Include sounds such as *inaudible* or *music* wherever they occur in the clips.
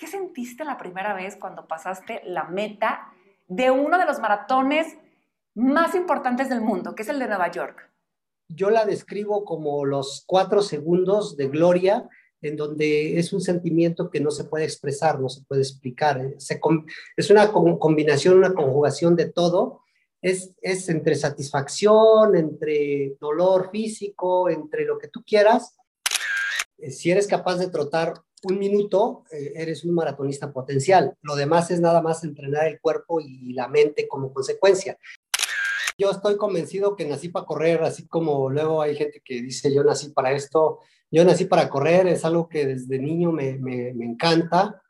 ¿qué sentiste la primera vez cuando pasaste la meta de uno de los maratones más importantes del mundo, que es el de Nueva York? Yo la describo como los cuatro segundos de gloria en donde es un sentimiento que no se puede expresar, no se puede explicar. es una combinación, una conjugación de todo. Es, es entre satisfacción, entre dolor físico, entre lo que tú quieras. Eh, si eres capaz de trotar un minuto, eh, eres un maratonista potencial. Lo demás es nada más entrenar el cuerpo y la mente como consecuencia. Yo estoy convencido que nací para correr, así como luego hay gente que dice yo nací para esto, yo nací para correr, es algo que desde niño me, me, me encanta.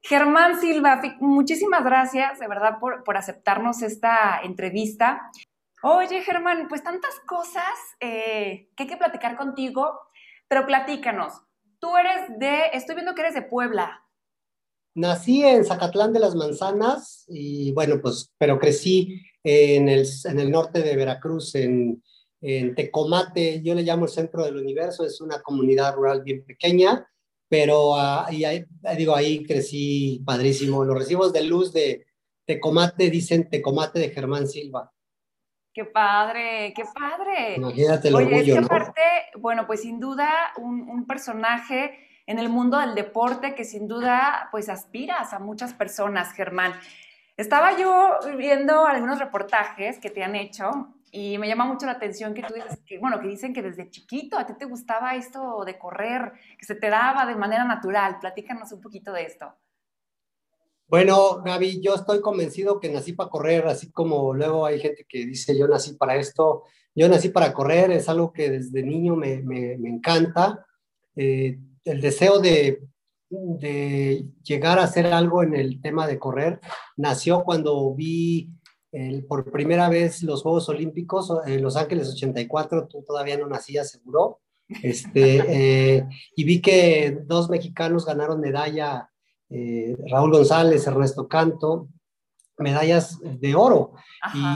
Germán Silva, muchísimas gracias de verdad por, por, aceptarnos esta entrevista. Oye, Germán, pues tantas cosas eh, que hay que platicar contigo, pero platícanos. Tú eres de, estoy viendo que eres de Puebla. Nací en Zacatlán de las Manzanas y bueno, pues, pero crecí en el, norte de Veracruz, en, Tecomate, yo le llamo el centro del universo, es una comunidad rural bien pequeña, pero ahí, digo, ahí crecí padrísimo. Los recibos de luz de Tecomate dicen Tecomate de Germán Silva. ¡Qué padre! ¡Qué padre! Imagínate el Oye, orgullo, es que aparte, bueno, pues sin duda un, un personaje en el mundo del deporte que sin duda pues aspiras a muchas personas, Germán. Estaba yo viendo algunos reportajes que te han hecho y me llama mucho la atención que tú dices, que, bueno, que dicen que desde chiquito a ti te gustaba esto de correr, que se te daba de manera natural. Platícanos un poquito de esto. Bueno, Gaby, yo estoy convencido que nací para correr, así como luego hay gente que dice yo nací para esto. Yo nací para correr, es algo que desde niño me, me, me encanta. Eh, el deseo de, de, llegar a hacer algo en el tema de correr nació cuando vi el, por primera vez los Juegos Olímpicos en Los Ángeles 84, tú todavía no nacías seguro, este, eh, y vi que dos mexicanos ganaron medalla, eh, Raúl González, Ernesto Canto, medallas de oro,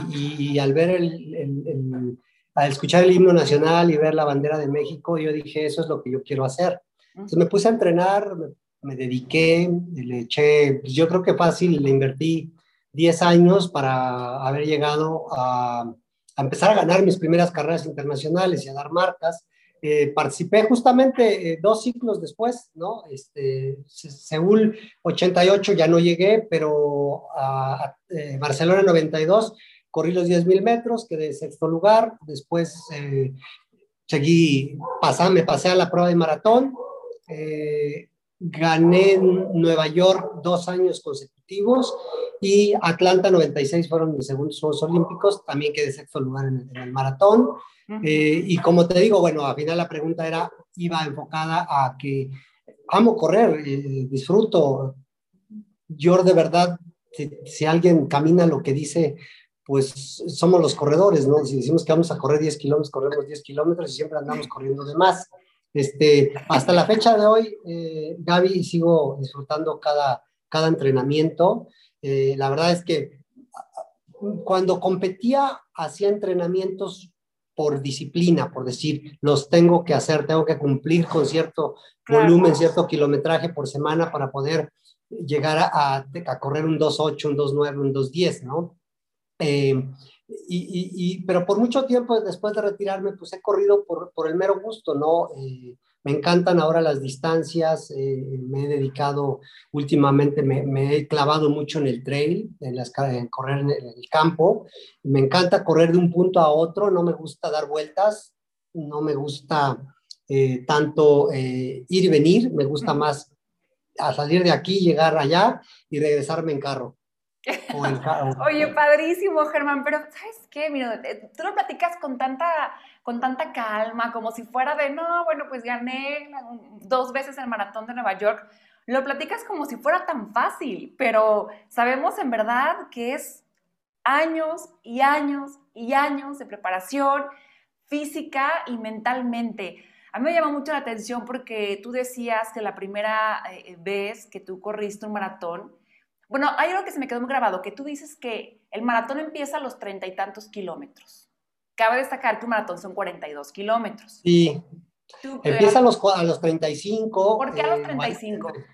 y, y, al ver el, el, al escuchar el himno nacional y ver la bandera de México, yo dije, eso es lo que yo quiero hacer. Entonces me puse a entrenar, me, dediqué, le eché, pues, yo creo que fácil, le invertí 10 años para haber llegado a, empezar a ganar mis primeras carreras internacionales y a dar marcas. Eh, participé justamente eh, dos ciclos después, ¿no? Este, Seúl 88 ya no llegué, pero a, eh, Barcelona 92 corrí los 10.000 metros, quedé sexto lugar, después seguí, pasé, me pasé a la prueba de maratón, eh, gané en Nueva York dos años consecutivos y Atlanta 96 fueron mis segundos Juegos Olímpicos, también quedé sexto lugar en el, maratón. Eh, y como te digo, bueno, al final la pregunta era, iba enfocada a que amo correr, eh, disfruto. Yo de verdad, si, si, alguien camina lo que dice, pues somos los corredores, ¿no? Si decimos que vamos a correr 10 kilómetros, corremos 10 kilómetros y siempre andamos corriendo de más. Este, hasta la fecha de hoy, eh, Gaby, sigo disfrutando cada, cada entrenamiento. Eh, la verdad es que cuando competía, hacía entrenamientos por disciplina, por decir, los tengo que hacer, tengo que cumplir con cierto volumen, cierto kilometraje por semana para poder llegar a, a, correr un 2.8, un 2.9, un 2.10, ¿no? Eh, y, pero por mucho tiempo después de retirarme, pues he corrido por, por el mero gusto, ¿no? Eh, me encantan ahora las distancias, eh, me he dedicado últimamente, me, he clavado mucho en el trail, en, las, en correr en el, campo. Me encanta correr de un punto a otro, no me gusta dar vueltas, no me gusta eh, tanto ir y venir, me gusta más a salir de aquí, llegar allá y regresarme en carro. *laughs* Oye, padrísimo, Germán, pero ¿sabes qué? Mira, eh, tú lo platicas con tanta, con tanta calma, como si fuera de, no, bueno, pues gané dos veces el maratón de Nueva York. Lo platicas como si fuera tan fácil, pero sabemos en verdad que es años y años y años de preparación física y mentalmente. A mí me llama mucho la atención porque tú decías que la primera eh, vez que tú corriste un maratón, bueno, hay algo que se me quedó muy grabado, que tú dices que el maratón empieza a los treinta y tantos kilómetros. Cabe destacar que un maratón son 42 kilómetros. Sí, Empieza a los, a los 35. ¿Por qué a los 35? Eh,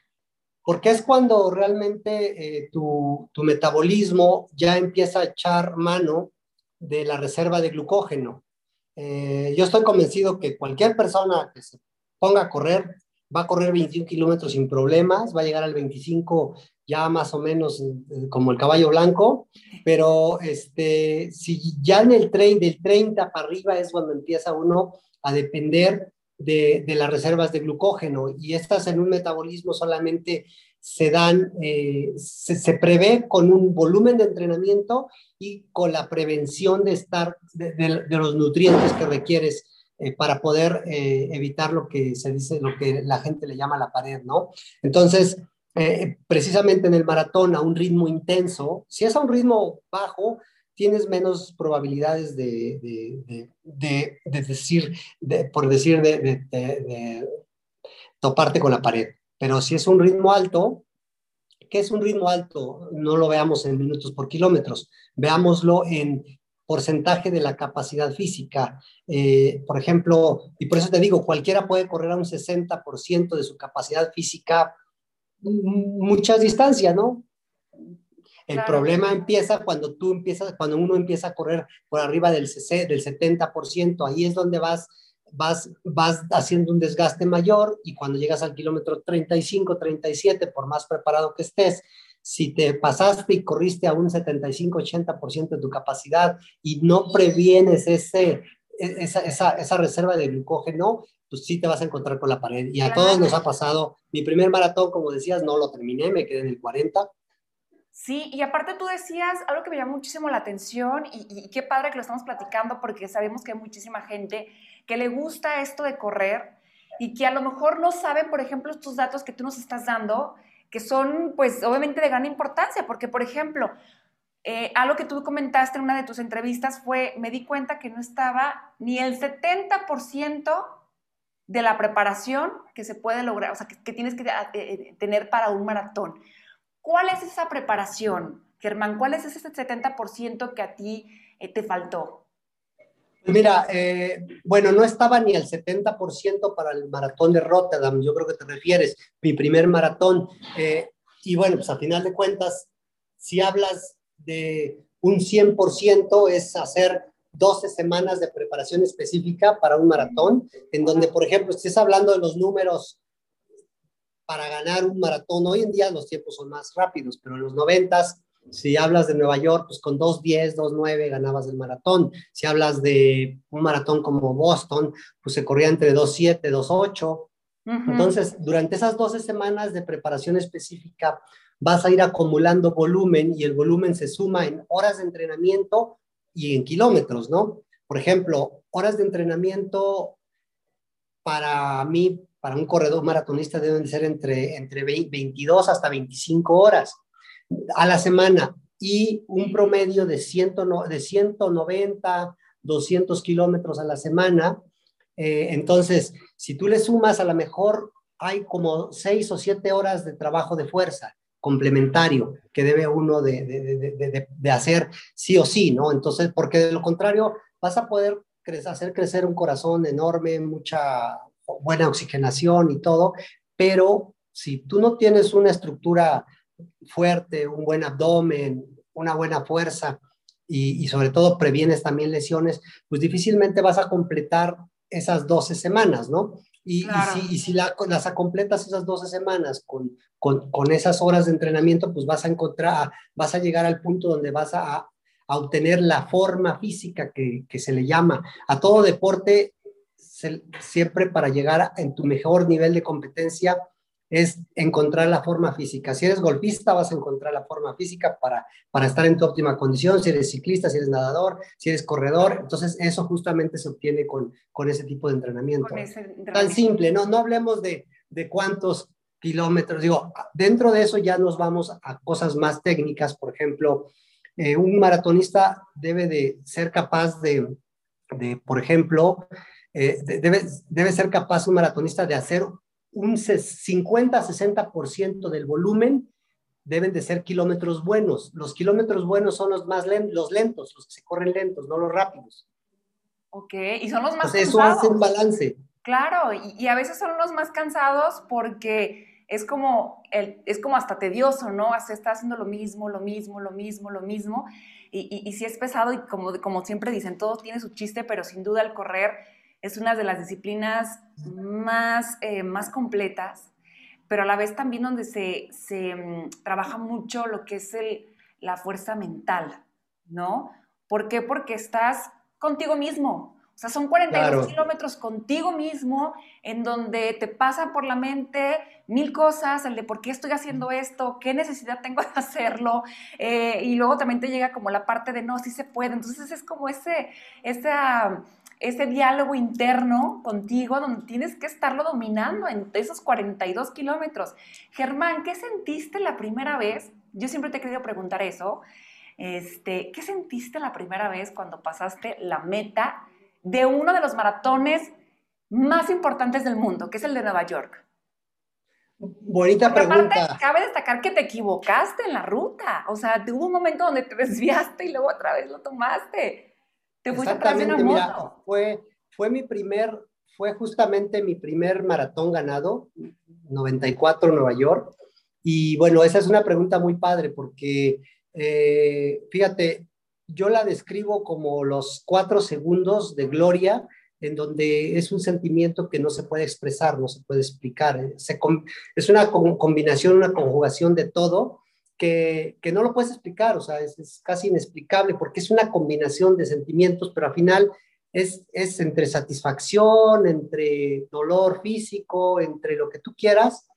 porque es cuando realmente eh, tu, tu, metabolismo ya empieza a echar mano de la reserva de glucógeno. Eh, yo estoy convencido que cualquier persona que se ponga a correr va a correr 21 kilómetros sin problemas, va a llegar al 25 ya más o menos eh, como el caballo blanco, pero este, si ya en el tren del 30 para arriba es cuando empieza uno a depender de, las reservas de glucógeno y estas en un metabolismo solamente se dan, eh, se, prevé con un volumen de entrenamiento y con la prevención de estar, de los nutrientes que requieres eh, para poder eh, evitar lo que se dice, lo que la gente le llama la pared, ¿no? Entonces, eh, precisamente en el maratón a un ritmo intenso, si es a un ritmo bajo, tienes menos probabilidades de, de, de, de decir, por decir, de, toparte con la pared. Pero si es un ritmo alto, ¿qué es un ritmo alto? No lo veamos en minutos por kilómetros, veámoslo en porcentaje de la capacidad física. Eh, por ejemplo, y por eso te digo, cualquiera puede correr a un 60% de su capacidad física muchas distancias, ¿no? El problema empieza cuando tú empiezas, cuando uno empieza a correr por arriba del, del 70%, ahí es donde vas, vas, vas haciendo un desgaste mayor y cuando llegas al kilómetro 35, 37, por más preparado que estés, si te pasaste y corriste a un 75-80% de tu capacidad y no previenes ese, e, esa, esa, esa, reserva de glucógeno, pues sí te vas a encontrar con la pared. Y a todos nos ha pasado. Mi primer maratón, como decías, no lo terminé, me quedé en el 40. Sí, y aparte tú decías algo que me llamó muchísimo la atención y, y, qué padre que lo estamos platicando porque sabemos que hay muchísima gente que le gusta esto de correr y que a lo mejor no saben, por ejemplo, estos datos que tú nos estás dando que son pues obviamente de gran importancia, porque por ejemplo, eh, algo que tú comentaste en una de tus entrevistas fue, me di cuenta que no estaba ni el 70% de la preparación que se puede lograr, o sea, que, tienes que eh, eh, tener para un maratón. ¿Cuál es esa preparación, Germán? ¿Cuál es ese 70% que a ti te faltó? Mira, eh, bueno, no estaba ni el 70% para el maratón de Rotterdam, yo creo que te refieres, mi primer maratón. Eh, y bueno, pues a final de cuentas, si hablas de un 100%, es hacer 12 semanas de preparación específica para un maratón, en donde, por ejemplo, estés hablando de los números para ganar un maratón. Hoy en día los tiempos son más rápidos, pero en los 90 si hablas de Nueva York, pues con 2.10, 2.9 ganabas el maratón. Si hablas de un maratón como Boston, pues se corría entre 2.7, 2.8. Entonces, durante esas 12 semanas de preparación específica, vas a ir acumulando volumen y el volumen se suma en horas de entrenamiento y en kilómetros, ¿no? Por ejemplo, horas de entrenamiento para mí, para un corredor maratonista deben ser entre, entre 22 hasta 25 horas a la semana y un promedio de, ciento, de 190, 200 kilómetros a la semana. Eh, entonces, si tú le sumas, a lo mejor hay como seis o siete horas de trabajo de fuerza complementario que debe uno de, de, de, hacer sí o sí, ¿no? Entonces, porque de lo contrario, vas a poder hacer crecer un corazón enorme, mucha buena oxigenación y todo, pero si tú no tienes una estructura fuerte, un buen abdomen, una buena fuerza y, sobre todo previenes también lesiones, pues difícilmente vas a completar esas 12 semanas, ¿no? Y, si, si las completas esas 12 semanas con, con, esas horas de entrenamiento, pues vas a encontrar, vas a llegar al punto donde vas a, a obtener la forma física que, que, se le llama. A todo deporte, siempre para llegar en tu mejor nivel de competencia, es encontrar la forma física. Si eres golfista, vas a encontrar la forma física para, para estar en tu óptima condición. Si eres ciclista, si eres nadador, si eres corredor. Entonces, eso justamente se obtiene con, con ese tipo de entrenamiento. Tan simple, ¿no? No hablemos de, de cuántos kilómetros. Digo, dentro de eso ya nos vamos a cosas más técnicas. Por ejemplo, eh, un maratonista debe de ser capaz de, de por ejemplo, eh, debe, debe ser capaz un maratonista de hacer un 50-60% del volumen deben de ser kilómetros buenos. Los kilómetros buenos son los más lentos, los lentos, los que se corren lentos, no los rápidos. Ok, y son los más Entonces, eso hace un balance. Claro, y, a veces son los más cansados porque es como, el, es como hasta tedioso, ¿no? Hasta está haciendo lo mismo, lo mismo, lo mismo, lo mismo. Y, y, si es pesado y como, como siempre dicen, todo tiene su chiste, pero sin duda el correr es una de las disciplinas más, eh, más completas, pero a la vez también donde se, se mm, trabaja mucho lo que es el, la fuerza mental, ¿no? ¿Por qué? Porque estás contigo mismo, o sea, son 42 kilómetros contigo mismo, en donde te pasa por la mente mil cosas, el de por qué estoy haciendo esto, qué necesidad tengo de hacerlo, eh, y luego también te llega como la parte de no, sí se puede. Entonces es como ese, ese, ese diálogo interno contigo donde tienes que estarlo dominando en esos 42 kilómetros. Germán, ¿qué sentiste la primera vez? Yo siempre te he querido preguntar eso. Este, ¿Qué sentiste la primera vez cuando pasaste la meta? de uno de los maratones más importantes del mundo, que es el de Nueva York? Bonita pregunta. Aparte, cabe destacar que te equivocaste en la ruta. O sea, hubo un momento donde te *laughs* desviaste y luego otra vez lo tomaste. Te fuiste fue, fue mi primer, fue justamente mi primer maratón ganado, 94 Nueva York. Y bueno, esa es una pregunta muy padre porque, eh, fíjate, yo la describo como los cuatro segundos de gloria, en donde es un sentimiento que no se puede expresar, no se puede explicar. Es una combinación, una conjugación de todo que, no lo puedes explicar, o sea, es, casi inexplicable porque es una combinación de sentimientos, pero al final es, es entre satisfacción, entre dolor físico, entre lo que tú quieras,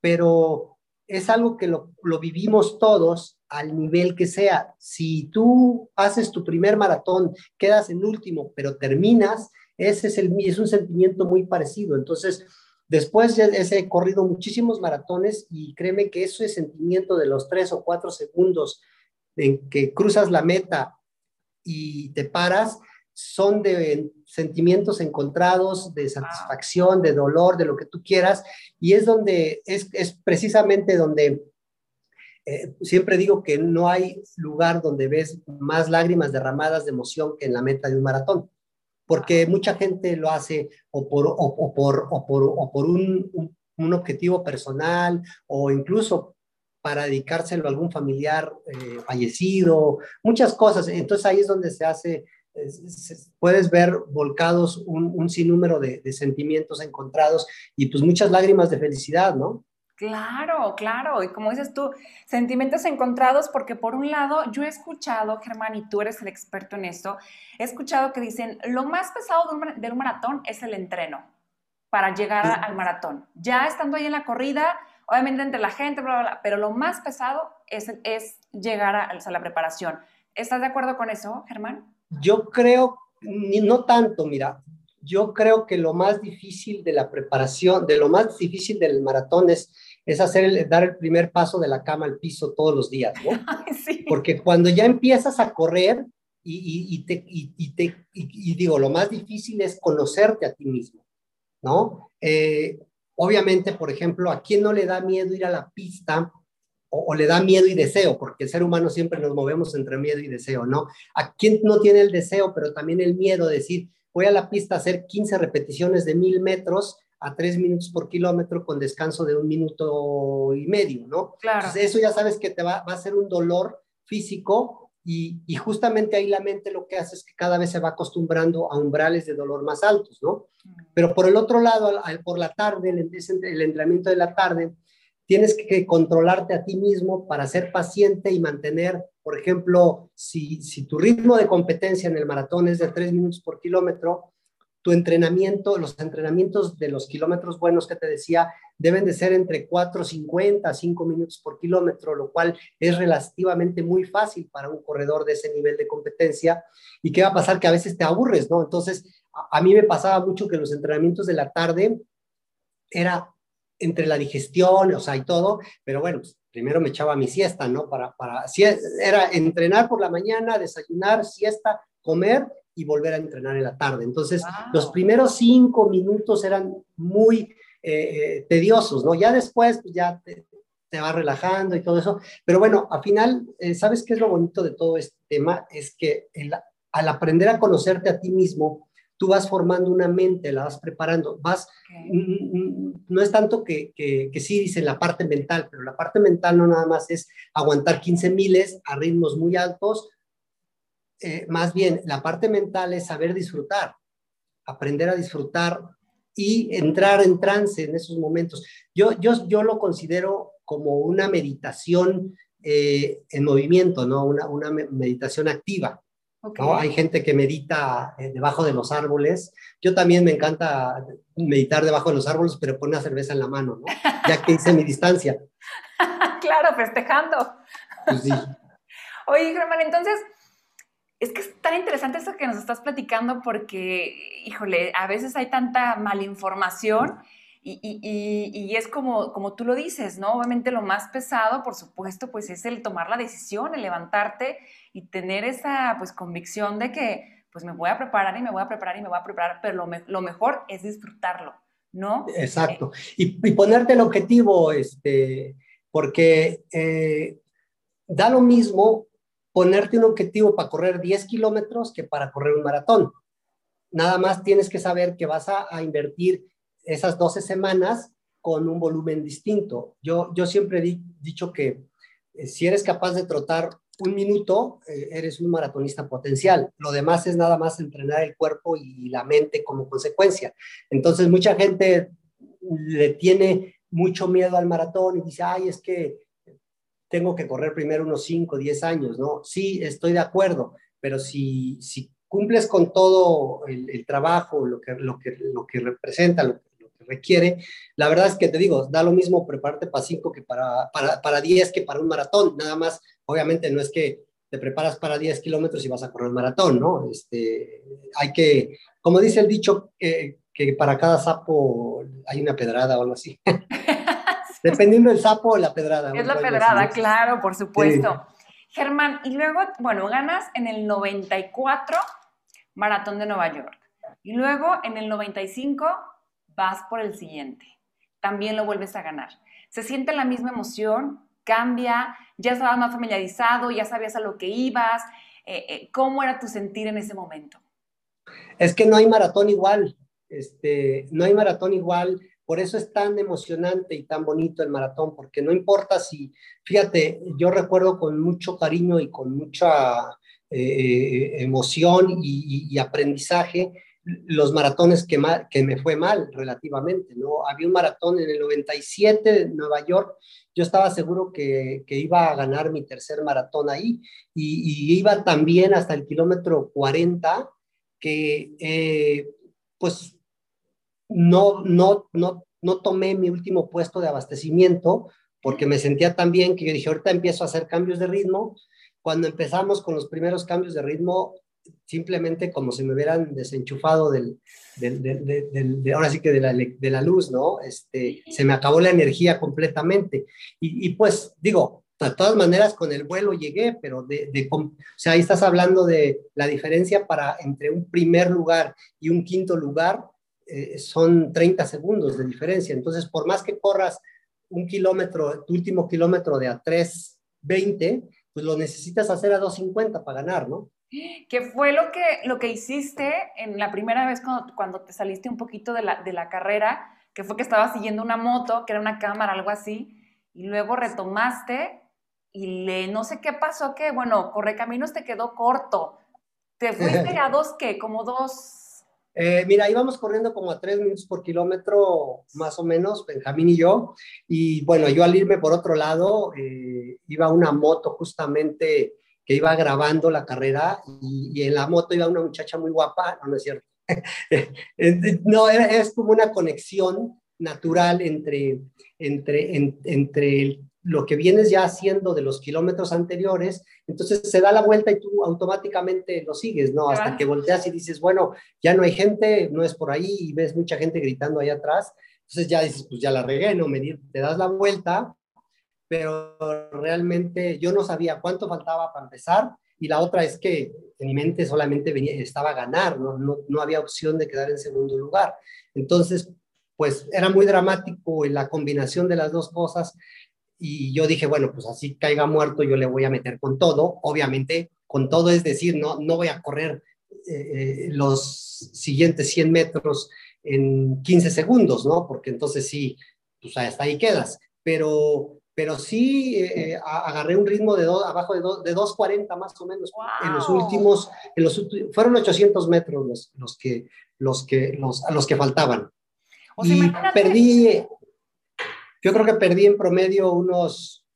pero es algo que lo, lo vivimos todos al nivel que sea. Si tú haces tu primer maratón, quedas en último, pero terminas, ese es, el, es un sentimiento muy parecido. Entonces, después ya he corrido muchísimos maratones y créeme que ese sentimiento de los tres o cuatro segundos en que cruzas la meta y te paras, son de sentimientos encontrados, de satisfacción, de dolor, de lo que tú quieras, y es donde, es, es precisamente donde eh, siempre digo que no hay lugar donde ves más lágrimas derramadas de emoción que en la meta de un maratón, porque mucha gente lo hace o por, o, por, o por, o por un, un, objetivo personal o incluso para dedicárselo a algún familiar eh, fallecido, muchas cosas. Entonces ahí es donde se hace, puedes ver volcados un, un sinnúmero de, de sentimientos encontrados y pues muchas lágrimas de felicidad, ¿no? Claro, claro. Y como dices tú, sentimientos encontrados, porque por un lado yo he escuchado, Germán, y tú eres el experto en esto, he escuchado que dicen, lo más pesado de un, maratón es el entreno para llegar al maratón. Ya estando ahí en la corrida, obviamente entre la gente, bla, bla, bla, pero lo más pesado es, es llegar a, a la preparación. ¿Estás de acuerdo con eso, Germán? Yo creo, no tanto, mira, yo creo que lo más difícil de la preparación, de lo más difícil del maratón es, es hacer dar el primer paso de la cama al piso todos los días, ¿no? *laughs* Porque cuando ya empiezas a correr y, y, te, y, te, y, digo, lo más difícil es conocerte a ti mismo, ¿no? Eh, obviamente, por ejemplo, ¿a quién no le da miedo ir a la pista o, o, le da miedo y deseo? Porque el ser humano siempre nos movemos entre miedo y deseo, ¿no? ¿A quién no tiene el deseo, pero también el miedo de decir, voy a la pista a hacer 15 repeticiones de mil metros a 3 minutos por kilómetro con descanso de un minuto y medio, ¿no? Claro. eso ya sabes que te va, va a ser un dolor físico y, y, justamente ahí la mente lo que hace es que cada vez se va acostumbrando a umbrales de dolor más altos, ¿no? Mm. Pero por el otro lado, por la tarde, el, el entrenamiento de la tarde, tienes que controlarte a ti mismo para ser paciente y mantener, por ejemplo, si, tu ritmo de competencia en el maratón es de 3 minutos por kilómetro, tu entrenamiento, los entrenamientos de los kilómetros buenos que te decía, deben de ser entre 4.50 a 5 minutos por kilómetro, lo cual es relativamente muy fácil para un corredor de ese nivel de competencia. ¿Y qué va a pasar? Que a veces te aburres, ¿no? Entonces, a, a mí me pasaba mucho que los entrenamientos de la tarde era entre la digestión, o sea, y todo, pero bueno, pues, primero me echaba mi siesta, ¿no? Para, para, si era entrenar por la mañana, desayunar, siesta, comer y volver a entrenar en la tarde. Entonces, los primeros cinco minutos eran muy eh, eh, tediosos, ¿no? Ya después, pues ya te, te va relajando y todo eso, pero bueno, al final, eh, ¿sabes qué es lo bonito de todo este tema? Es que el, al aprender a conocerte a ti mismo, tú vas formando una mente, la vas preparando, vas, no es tanto que, que, que, sí dice la parte mental, pero la parte mental no nada más es aguantar 15 miles a ritmos muy altos, eh, más bien la parte mental es saber disfrutar, aprender a disfrutar y entrar en trance en esos momentos. Yo, yo, yo lo considero como una meditación eh, en movimiento, ¿no? Una, una meditación activa. ¿No? Hay gente que medita eh, debajo de los árboles. Yo también me encanta meditar debajo de los árboles, pero pone una cerveza en la mano, ¿no? *laughs* Ya que hice mi distancia. *laughs* claro, festejando. Pues sí. *laughs* Oye, Germán, entonces, es que es tan interesante eso que nos estás platicando porque, híjole, a veces hay tanta malinformación y, y, y, es como, como tú lo dices, ¿no? Obviamente lo más pesado, por supuesto, pues es el tomar la decisión, el levantarte y tener esa, pues, convicción de que, pues, me voy a preparar y me voy a preparar y me voy a preparar, pero lo, mejor es disfrutarlo, ¿no? Exacto. Y, ponerte el objetivo, este, porque eh, da lo mismo ponerte un objetivo para correr 10 kilómetros que para correr un maratón. Nada más tienes que saber que vas a, invertir esas 12 semanas con un volumen distinto. Yo, yo siempre he dicho que eh, si eres capaz de trotar un minuto, eh, eres un maratonista potencial. Lo demás es nada más entrenar el cuerpo y la mente como consecuencia. Entonces, mucha gente le tiene mucho miedo al maratón y dice, ay, es que tengo que correr primero unos 5, 10 años, ¿no? Sí, estoy de acuerdo, pero si, si cumples con todo el, trabajo, lo que, lo, que, lo que representa, lo, requiere, la verdad es que te digo, da lo mismo prepararte para 5 que para, para, para 10 que para un maratón, nada más, obviamente no es que te preparas para 10 kilómetros y vas a correr un maratón, ¿no? Este, hay que, como dice el dicho, que para cada sapo hay una pedrada o algo así. *laughs* Dependiendo del sapo o la pedrada. Es la pedrada, claro, por supuesto. Germán, y luego, bueno, ganas en el 94 Maratón de Nueva York. Y luego en el 95 vas por el siguiente. También lo vuelves a ganar. ¿Se siente la misma emoción? ¿Cambia? ¿Ya estabas más familiarizado? ¿Ya sabías a lo que ibas? Eh, eh, ¿Cómo era tu sentir en ese momento? Es que no hay maratón igual. Este, no hay maratón igual por eso es tan emocionante y tan bonito el maratón, porque no importa si, fíjate, yo recuerdo con mucho cariño y con mucha eh, emoción y, aprendizaje los maratones que, me fue mal relativamente, ¿no? Había un maratón en el 97 en Nueva York, yo estaba seguro que, iba a ganar mi tercer maratón ahí y, iba también hasta el kilómetro 40, que eh, pues no, no, no, no tomé mi último puesto de abastecimiento porque me sentía tan bien que yo dije, ahorita empiezo a hacer cambios de ritmo. Cuando empezamos con los primeros cambios de ritmo, simplemente como si me hubieran desenchufado del, del, ahora sí que de la, de la, luz, ¿no? Este, se me acabó la energía completamente. Y, pues digo, de todas maneras con el vuelo llegué, pero de, de, o sea, ahí estás hablando de la diferencia para entre un primer lugar y un quinto lugar, eh, son 30 segundos de diferencia. Entonces, por más que corras un kilómetro, tu último kilómetro de a 3.20, pues lo necesitas hacer a 2.50 para ganar, ¿no? ¿Qué fue lo que, lo que hiciste en la primera vez cuando, cuando te saliste un poquito de la, de la carrera? Que fue que estabas siguiendo una moto, que era una cámara, algo así, y luego retomaste y le, no sé qué pasó, que bueno, Correcaminos te quedó corto. ¿Te *laughs* fuiste a dos qué? Como dos eh, mira, íbamos corriendo como a tres minutos por kilómetro, más o menos, Benjamín y yo. Y bueno, yo al irme por otro lado, eh, iba una moto justamente que iba grabando la carrera y, en la moto iba una muchacha muy guapa, no, no es cierto. *laughs* no, es como una conexión natural entre, entre, entre lo que vienes ya haciendo de los kilómetros anteriores, entonces se da la vuelta y tú automáticamente lo sigues, ¿no? Hasta que volteas y dices, bueno, ya no hay gente, no es por ahí y ves mucha gente gritando allá atrás, entonces ya dices, pues ya la regué, ¿no? te das la vuelta, pero realmente yo no sabía cuánto faltaba para empezar y la otra es que en mi mente solamente venía, estaba a ganar, ¿no? No, no había opción de quedar en segundo lugar. Entonces, pues era muy dramático la combinación de las dos cosas y yo dije, bueno, pues así caiga muerto, yo le voy a meter con todo. Obviamente, con todo es decir, no, no voy a correr eh, los siguientes 100 metros en 15 segundos, ¿no? Porque entonces sí, pues hasta ahí quedas. Pero, pero sí eh, agarré un ritmo de abajo de, de 2.40 más o menos en los últimos, en los, fueron 800 metros los, los que, los que, los, los que faltaban. y perdí, yo creo que perdí en promedio unos,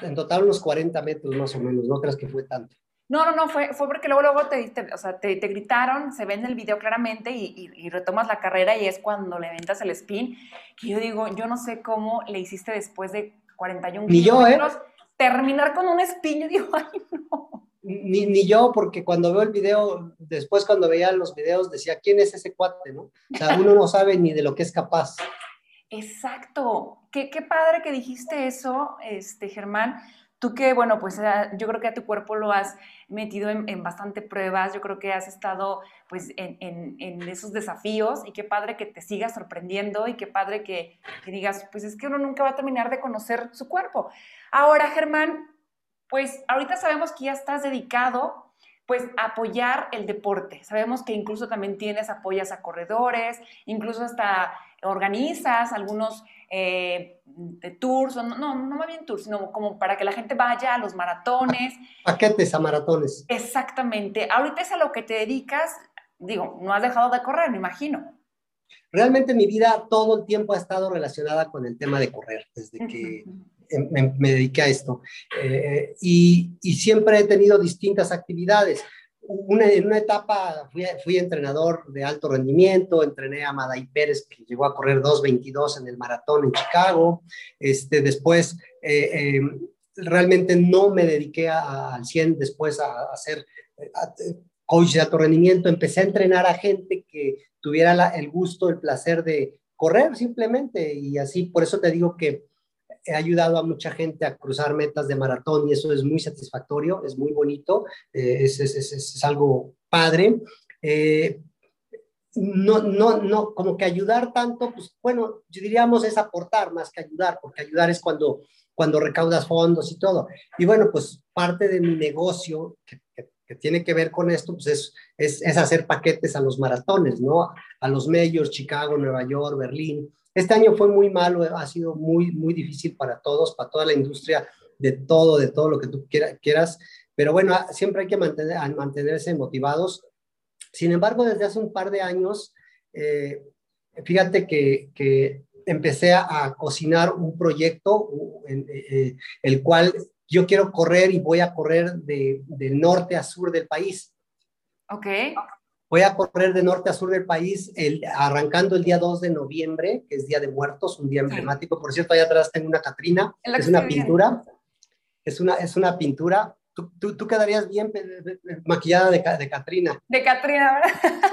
en total unos 40 metros más o menos, no creas que fue tanto. No, no, no, fue, fue porque luego, luego te, o sea, te, te, gritaron, se ve en el video claramente y, y, retomas la carrera y es cuando le ventas el spin. Que yo digo, yo no sé cómo le hiciste después de 41 ni kilómetros yo, ¿eh? terminar con un spin. Yo *laughs* digo, ay, no. Ni, ni, yo, porque cuando veo el video, después cuando veía los videos, decía, ¿quién es ese cuate? ¿no? O sea, uno no sabe ni de lo que es capaz. Exacto. Qué, qué padre que dijiste eso, este, Germán, Tú que, bueno, pues ah, yo creo que a tu cuerpo lo has metido en, bastante pruebas, yo creo que has estado pues en, esos desafíos y qué padre que te sigas sorprendiendo y qué padre que, que digas, pues es que uno nunca va a terminar de conocer su cuerpo. Ahora, Germán, pues ahorita sabemos que ya estás dedicado pues a apoyar el deporte. Sabemos que incluso también tienes apoyas a corredores, incluso hasta organizas algunos eh, tours, no, no, no más bien tours, sino como para que la gente vaya a los maratones. Paquetes a maratones. Exactamente. Ahorita es a lo que te dedicas, digo, no has dejado de correr, me imagino. Realmente mi vida todo el tiempo ha estado relacionada con el tema de correr, desde que me, dediqué a esto. Eh, y, y siempre he tenido distintas actividades en una etapa fui, entrenador de alto rendimiento, entrené a Maday Pérez, que llegó a correr 2.22 en el maratón en Chicago. Este, después, eh, eh, realmente no me dediqué al 100 después a, hacer coach de alto rendimiento. Empecé a entrenar a gente que tuviera el gusto, el placer de correr simplemente. Y así, por eso te digo que he ayudado a mucha gente a cruzar metas de maratón y eso es muy satisfactorio, es muy bonito, eh, es, es, es, es, algo padre. Eh, no, no, no, como que ayudar tanto, pues bueno, diríamos es aportar más que ayudar, porque ayudar es cuando, cuando recaudas fondos y todo. Y bueno, pues parte de mi negocio que, que, que tiene que ver con esto, pues es, es, es, hacer paquetes a los maratones, ¿no? A los medios, Chicago, Nueva York, Berlín. Este año fue muy malo, ha sido muy, muy difícil para todos, para toda la industria, de todo, de todo lo que tú quieras, pero bueno, siempre hay que mantener, mantenerse motivados. Sin embargo, desde hace un par de años, eh, fíjate que, que, empecé a, cocinar un proyecto, en, eh, el cual yo quiero correr y voy a correr de, de norte a sur del país. Ok. Voy a correr de norte a sur del país, el, arrancando el día 2 de noviembre, que es Día de Muertos, un día emblemático. Por cierto, allá atrás tengo una Catrina, es una pintura, es una, es una pintura. Tú, tú, tú quedarías bien maquillada de, de Catrina. De Catrina, ¿verdad?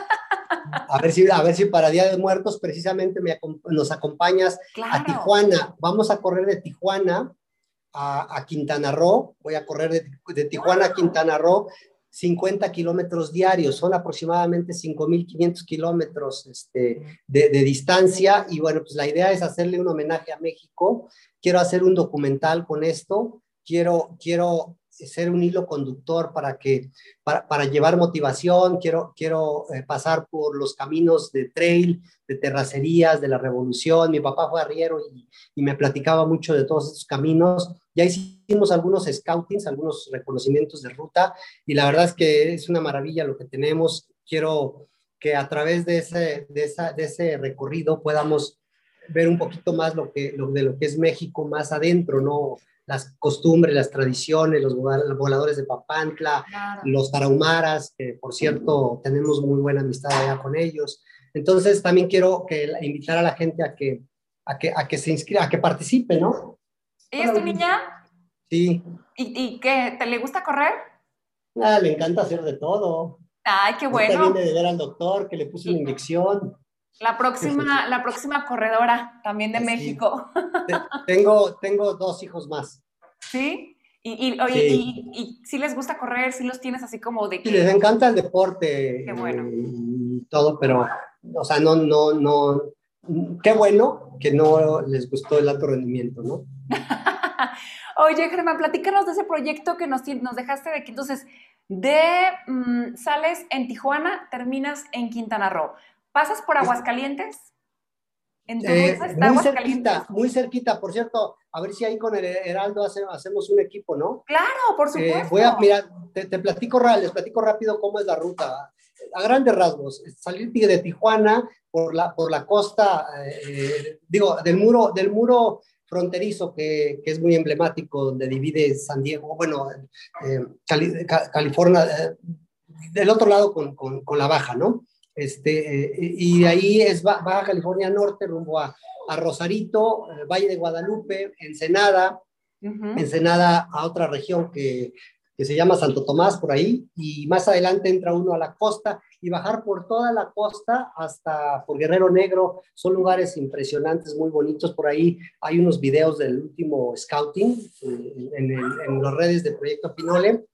A ver si, a ver si para Día de Muertos precisamente me, nos acompañas a Tijuana. Vamos a correr de Tijuana a, a, Quintana Roo. Voy a correr de, de Tijuana a Quintana Roo 50 kilómetros diarios, son aproximadamente 5.500 kilómetros este, de, de, distancia y bueno, pues la idea es hacerle un homenaje a México, quiero hacer un documental con esto, quiero, quiero ser un hilo conductor para que para, para llevar motivación, quiero, quiero eh, pasar por los caminos de trail, de terracerías, de la revolución. Mi papá fue arriero y, y me platicaba mucho de todos estos caminos. Ya hicimos algunos scoutings, algunos reconocimientos de ruta y la verdad es que es una maravilla lo que tenemos. Quiero que a través de ese, de esa, de ese recorrido podamos ver un poquito más lo que, lo, de lo que es México más adentro, ¿no? las costumbres, las tradiciones, los voladores de Papantla, los tarahumaras, que por cierto tenemos muy buena amistad allá con ellos. Entonces también quiero que, invitar a la gente a que, a que, a que se inscriba, a que participe, ¿no? ¿Y es tu niña? Sí. ¿Y, y qué? ¿Te le gusta correr? Ah, le encanta hacer de todo. Ay, qué bueno. viene de ver al doctor que le puso una inyección. La próxima, *laughs* la próxima corredora también de México. Tengo, tengo dos hijos más. ¿Sí? Y, y, oye, Y, si les gusta correr, si los tienes así como de que... Sí, les encanta el deporte qué bueno. y todo, pero, o sea, no, no, no, qué bueno que no les gustó el alto rendimiento, ¿no? *laughs* oye, Germán, platícanos de ese proyecto que nos, nos dejaste de que entonces de mm, sales en Tijuana, terminas en Quintana Roo. ¿Pasas por Aguascalientes? Eh, muy cerquita, muy cerquita, por cierto, a ver si ahí con el Heraldo hacemos un equipo, ¿no? Claro, por eh, supuesto. voy a, mira, te, platico, les platico rápido cómo es la ruta. A grandes rasgos, salir de Tijuana por la, por la costa, eh, digo, del muro, del muro fronterizo que, que, es muy emblemático, donde divide San Diego, bueno, California, del otro lado con, con, con la baja, ¿no? Este, eh, y de ahí es Baja California Norte, rumbo a, a Rosarito, eh, Valle de Guadalupe, Ensenada, Ensenada a otra región que, que, se llama Santo Tomás por ahí, y más adelante entra uno a la costa y bajar por toda la costa hasta por Guerrero Negro. Son lugares impresionantes, muy bonitos por ahí. Hay unos videos del último scouting eh, en, las redes de Proyecto Pinole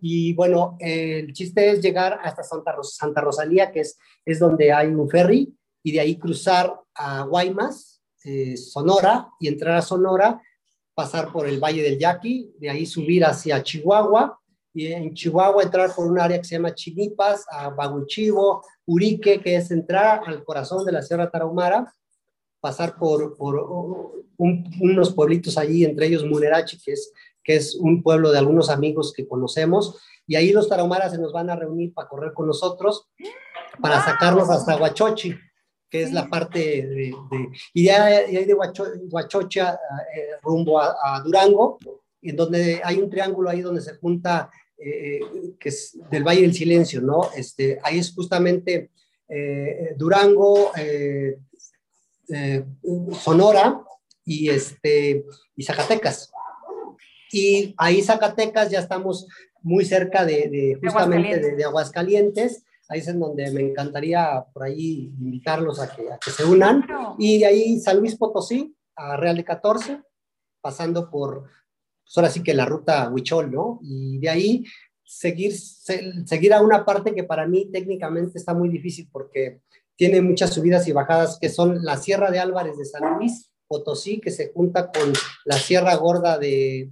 y bueno, el chiste es llegar hasta Santa, Santa Rosalía, que es, es donde hay un ferry, y de ahí cruzar a Guaymas, eh, Sonora, y entrar a Sonora, pasar por el Valle del Yaqui, de ahí subir hacia Chihuahua, en Chihuahua entrar por un área que se llama Chinipas, a Baguchivo, Urique, que es entrar al corazón de la Sierra Tarahumara, pasar por, por unos pueblitos allí, entre ellos Munerachi, que es que es un pueblo de algunos amigos que conocemos, y ahí los tarahumaras se nos van a reunir para correr con nosotros, para sacarnos hasta Huachochi, que es la parte de, y de ahí de Huachocha eh, rumbo a, Durango, en donde hay un triángulo ahí donde se junta, eh, que es del Valle del Silencio, ¿no? Este, ahí es justamente eh, Durango, Sonora y, este, y Zacatecas. Y ahí Zacatecas ya estamos muy cerca de, justamente de, Aguascalientes. Ahí es en donde me encantaría por ahí invitarlos a que, a que se unan. Y de ahí San Luis Potosí, a Real de 14, pasando por, pues ahora sí que la ruta Huichol, ¿no? Y de ahí seguir, seguir a una parte que para mí técnicamente está muy difícil porque tiene muchas subidas y bajadas, que son la Sierra de Álvarez de San Luis Potosí, que se junta con la Sierra Gorda de,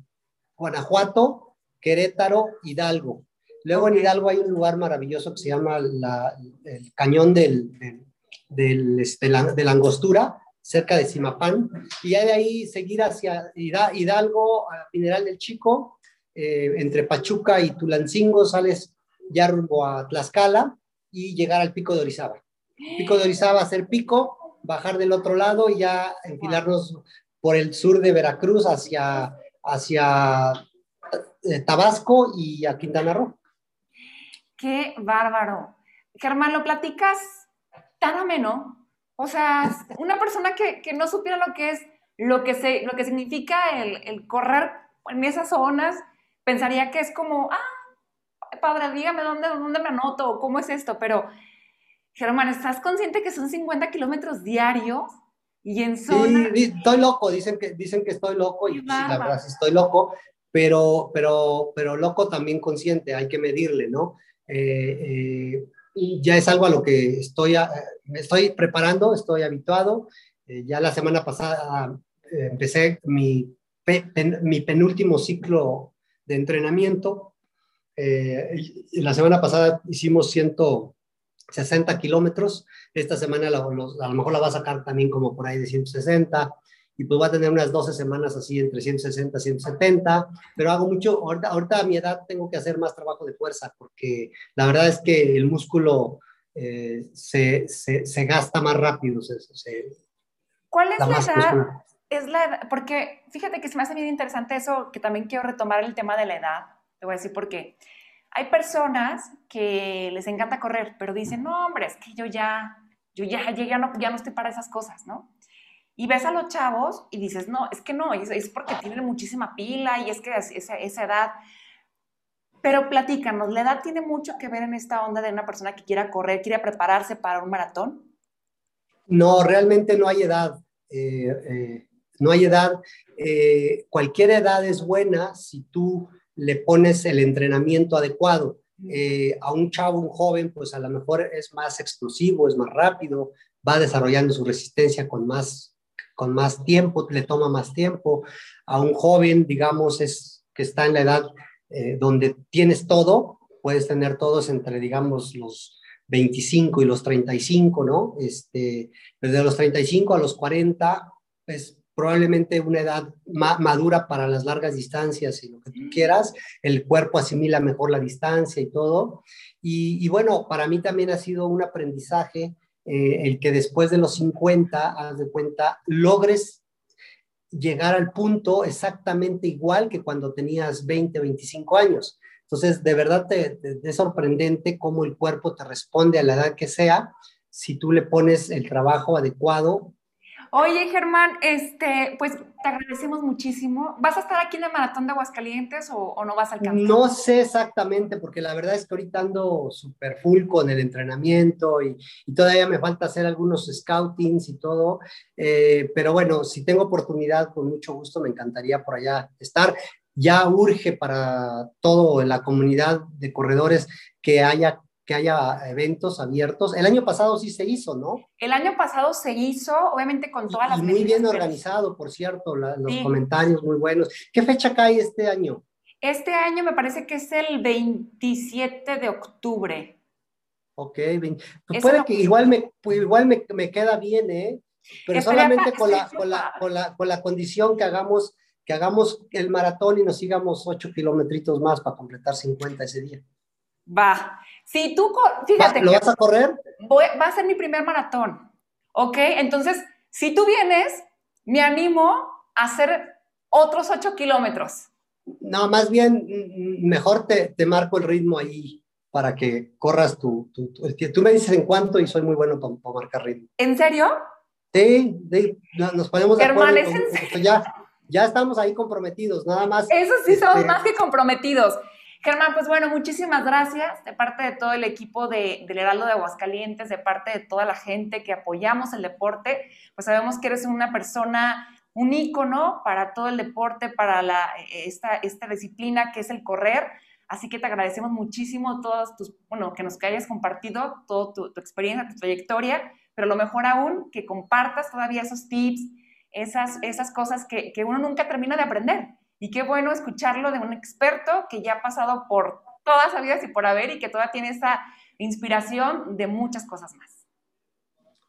Guanajuato, Querétaro, Hidalgo. Luego en Hidalgo hay un lugar maravilloso que se llama el Cañón del, del, este, de la Angostura, cerca de Simapán, y de ahí seguir hacia Hidalgo, a Mineral del Chico, eh, entre Pachuca y Tulancingo, sales ya rumbo a Tlaxcala y llegar al pico de Orizaba. Pico de Orizaba, hacer pico, bajar del otro lado y ya enfilarnos por el sur de Veracruz hacia hacia eh, Tabasco y a Quintana Roo. Qué bárbaro. Germán, lo platicas tan ameno. O sea, una persona que, no supiera lo que es, lo que, se, lo que significa el, correr en esas zonas, pensaría que es como, ah, padre, dígame dónde, dónde me anoto o cómo es esto. Pero, Germán, ¿estás consciente que son 50 kilómetros diarios? Y en zona... Sí, estoy loco, dicen que, dicen que estoy loco y la verdad sí estoy loco, pero, pero, pero loco también consciente, hay que medirle, ¿no? Eh, eh, ya es algo a lo que estoy, me estoy preparando, estoy habituado. Eh, ya la semana pasada empecé mi, mi penúltimo ciclo de entrenamiento. la semana pasada hicimos 160 kilómetros esta semana a lo mejor la va a sacar también como por ahí de 160 y pues va a tener unas 12 semanas así entre 160 y 170, pero hago mucho, ahorita, a mi edad tengo que hacer más trabajo de fuerza porque la verdad es que el músculo eh, se, se, gasta más rápido. ¿Cuál es la edad? Es la edad, porque fíjate que se me hace bien interesante eso, que también quiero retomar el tema de la edad. Te voy a decir por qué. Hay personas que les encanta correr, pero dicen, no, hombre, es que yo ya, yo ya, ya, no, ya no estoy para esas cosas, ¿no? Y ves a los chavos y dices, no, es que no, es, porque tienen muchísima pila y es que esa, esa edad. Pero platícanos, ¿la edad tiene mucho que ver en esta onda de una persona que quiera correr, quiera prepararse para un maratón? No, realmente no hay edad. Eh, eh, no hay edad. Eh, cualquier edad es buena si tú le pones el entrenamiento adecuado. Eh, a un chavo, un joven, pues a lo mejor es más explosivo, es más rápido, va desarrollando su resistencia con más, con más tiempo, le toma más tiempo. A un joven, digamos, es que está en la edad eh, donde tienes todo, puedes tener todos entre, digamos, los 25 y los 35, ¿no? Este, desde los 35 a los 40, pues probablemente una edad madura para las largas distancias y lo que tú mm. quieras, el cuerpo asimila mejor la distancia y todo. Y, bueno, para mí también ha sido un aprendizaje eh, el que después de los 50, haz de cuenta, logres llegar al punto exactamente igual que cuando tenías 20, 25 años. Entonces, de verdad te, es sorprendente cómo el cuerpo te responde a la edad que sea si tú le pones el trabajo adecuado Oye, Germán, este, pues te agradecemos muchísimo. ¿Vas a estar aquí en el Maratón de Aguascalientes o, no vas a alcanzar? No sé exactamente, porque la verdad es que ahorita ando súper full con el entrenamiento y, todavía me falta hacer algunos scoutings y todo. Eh, pero bueno, si tengo oportunidad, con mucho gusto me encantaría por allá estar. Ya urge para toda la comunidad de corredores que haya que haya eventos abiertos. El año pasado sí se hizo, ¿no? El año pasado se hizo, obviamente con todas las... Y muy bien organizado, por cierto, los comentarios muy buenos. ¿Qué fecha cae este año? Este año me parece que es el 27 de octubre. Ok, pues puede que igual, me, pues igual me, me, queda bien, ¿eh? Pero solamente con la, con, la, con, la, con la condición que hagamos que hagamos el maratón y nos sigamos 8 kilómetros más para completar 50 ese día. Va. Si tú, fíjate. ¿Lo vas a correr? va a ser mi primer maratón. ¿Ok? Entonces, si tú vienes, me animo a hacer otros 8 kilómetros. No, más bien, mm, mejor te, te, marco el ritmo ahí para que corras tu, tu, Tú me dices en cuánto y soy muy bueno para, marcar ritmo. ¿En serio? Sí, nos ponemos de acuerdo. Ya, ya estamos ahí comprometidos, nada más. Eso sí, somos este, más que comprometidos. Germán, pues bueno, muchísimas gracias de parte de todo el equipo de, del Heraldo de Aguascalientes, de parte de toda la gente que apoyamos el deporte, pues sabemos que eres una persona, un ícono para todo el deporte, para la, esta, esta disciplina que es el correr. Así que te agradecemos muchísimo todos tus, bueno, que nos hayas compartido toda tu, experiencia, tu trayectoria, pero lo mejor aún, que compartas todavía esos tips, esas, esas cosas que, que uno nunca termina de aprender y qué bueno escucharlo de un experto que ya ha pasado por todas las vidas y por haber y que todavía tiene esa inspiración de muchas cosas más.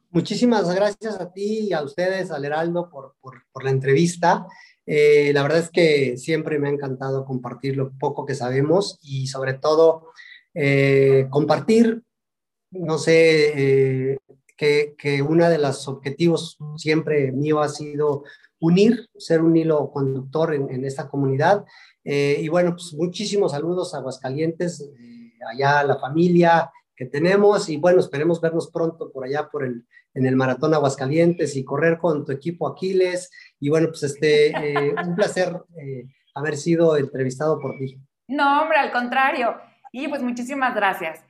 Muchísimas gracias a ti y a ustedes, al Heraldo, por, por, la entrevista. Eh, la verdad es que siempre me ha encantado compartir lo poco que sabemos y sobre todo eh, compartir, no sé, eh, que, que uno de los objetivos siempre mío ha sido unir, ser un hilo conductor en, esta comunidad. Eh, y bueno, pues muchísimos saludos a Aguascalientes, eh, allá a la familia que tenemos y bueno, esperemos vernos pronto por allá por el, en el Maratón Aguascalientes y correr con tu equipo Aquiles. Y bueno, pues este, eh, un placer haber sido entrevistado por ti. No, hombre, al contrario. Y pues muchísimas gracias.